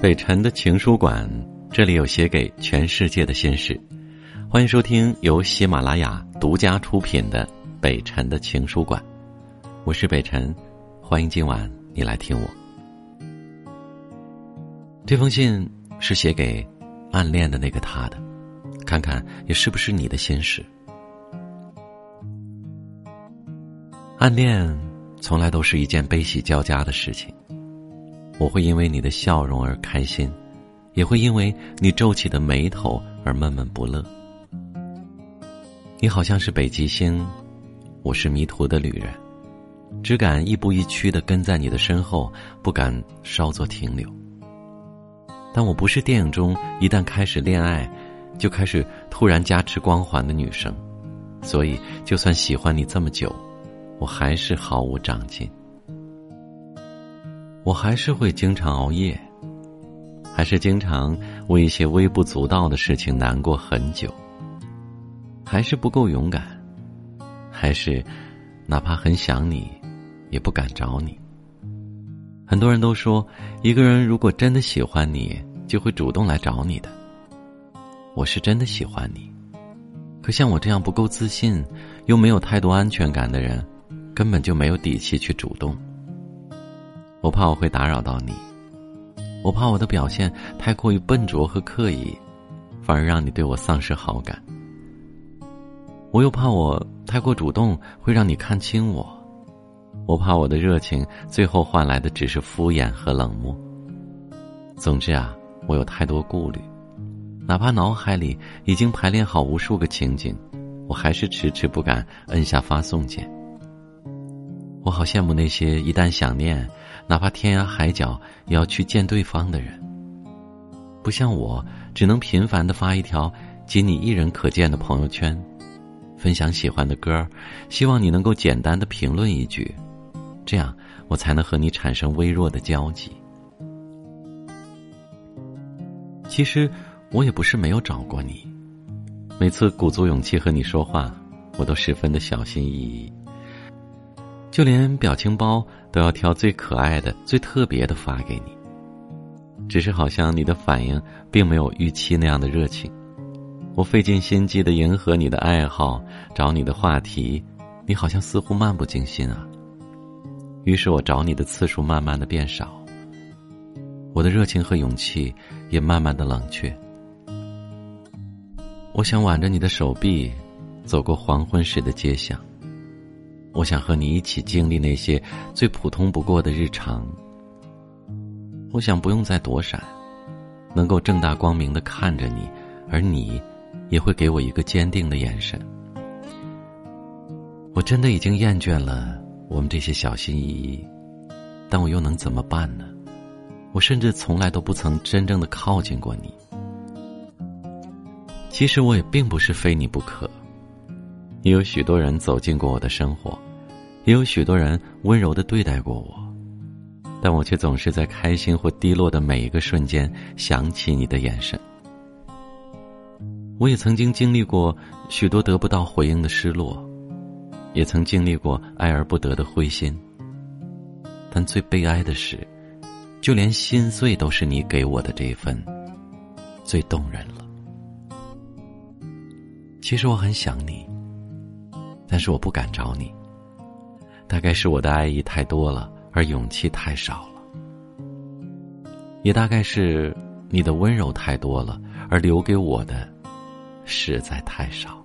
北辰的情书馆，这里有写给全世界的心事。欢迎收听由喜马拉雅独家出品的《北辰的情书馆》，我是北辰，欢迎今晚你来听我。这封信是写给暗恋的那个他的，看看也是不是你的心事。暗恋从来都是一件悲喜交加的事情。我会因为你的笑容而开心，也会因为你皱起的眉头而闷闷不乐。你好像是北极星，我是迷途的旅人，只敢亦步亦趋的跟在你的身后，不敢稍作停留。但我不是电影中一旦开始恋爱，就开始突然加持光环的女生，所以就算喜欢你这么久，我还是毫无长进。我还是会经常熬夜，还是经常为一些微不足道的事情难过很久，还是不够勇敢，还是哪怕很想你，也不敢找你。很多人都说，一个人如果真的喜欢你，就会主动来找你的。我是真的喜欢你，可像我这样不够自信，又没有太多安全感的人，根本就没有底气去主动。我怕我会打扰到你，我怕我的表现太过于笨拙和刻意，反而让你对我丧失好感。我又怕我太过主动会让你看清我，我怕我的热情最后换来的只是敷衍和冷漠。总之啊，我有太多顾虑，哪怕脑海里已经排练好无数个情景，我还是迟迟不敢摁下发送键。我好羡慕那些一旦想念。哪怕天涯海角也要去见对方的人，不像我，只能频繁的发一条仅你一人可见的朋友圈，分享喜欢的歌，希望你能够简单的评论一句，这样我才能和你产生微弱的交集。其实我也不是没有找过你，每次鼓足勇气和你说话，我都十分的小心翼翼。就连表情包都要挑最可爱的、最特别的发给你。只是好像你的反应并没有预期那样的热情。我费尽心机的迎合你的爱好，找你的话题，你好像似乎漫不经心啊。于是我找你的次数慢慢的变少，我的热情和勇气也慢慢的冷却。我想挽着你的手臂，走过黄昏时的街巷。我想和你一起经历那些最普通不过的日常。我想不用再躲闪，能够正大光明的看着你，而你也会给我一个坚定的眼神。我真的已经厌倦了我们这些小心翼翼，但我又能怎么办呢？我甚至从来都不曾真正的靠近过你。其实我也并不是非你不可。也有许多人走进过我的生活，也有许多人温柔的对待过我，但我却总是在开心或低落的每一个瞬间想起你的眼神。我也曾经经历过许多得不到回应的失落，也曾经历过爱而不得的灰心。但最悲哀的是，就连心碎都是你给我的这一份，最动人了。其实我很想你。但是我不敢找你，大概是我的爱意太多了，而勇气太少了；也大概是你的温柔太多了，而留给我的实在太少。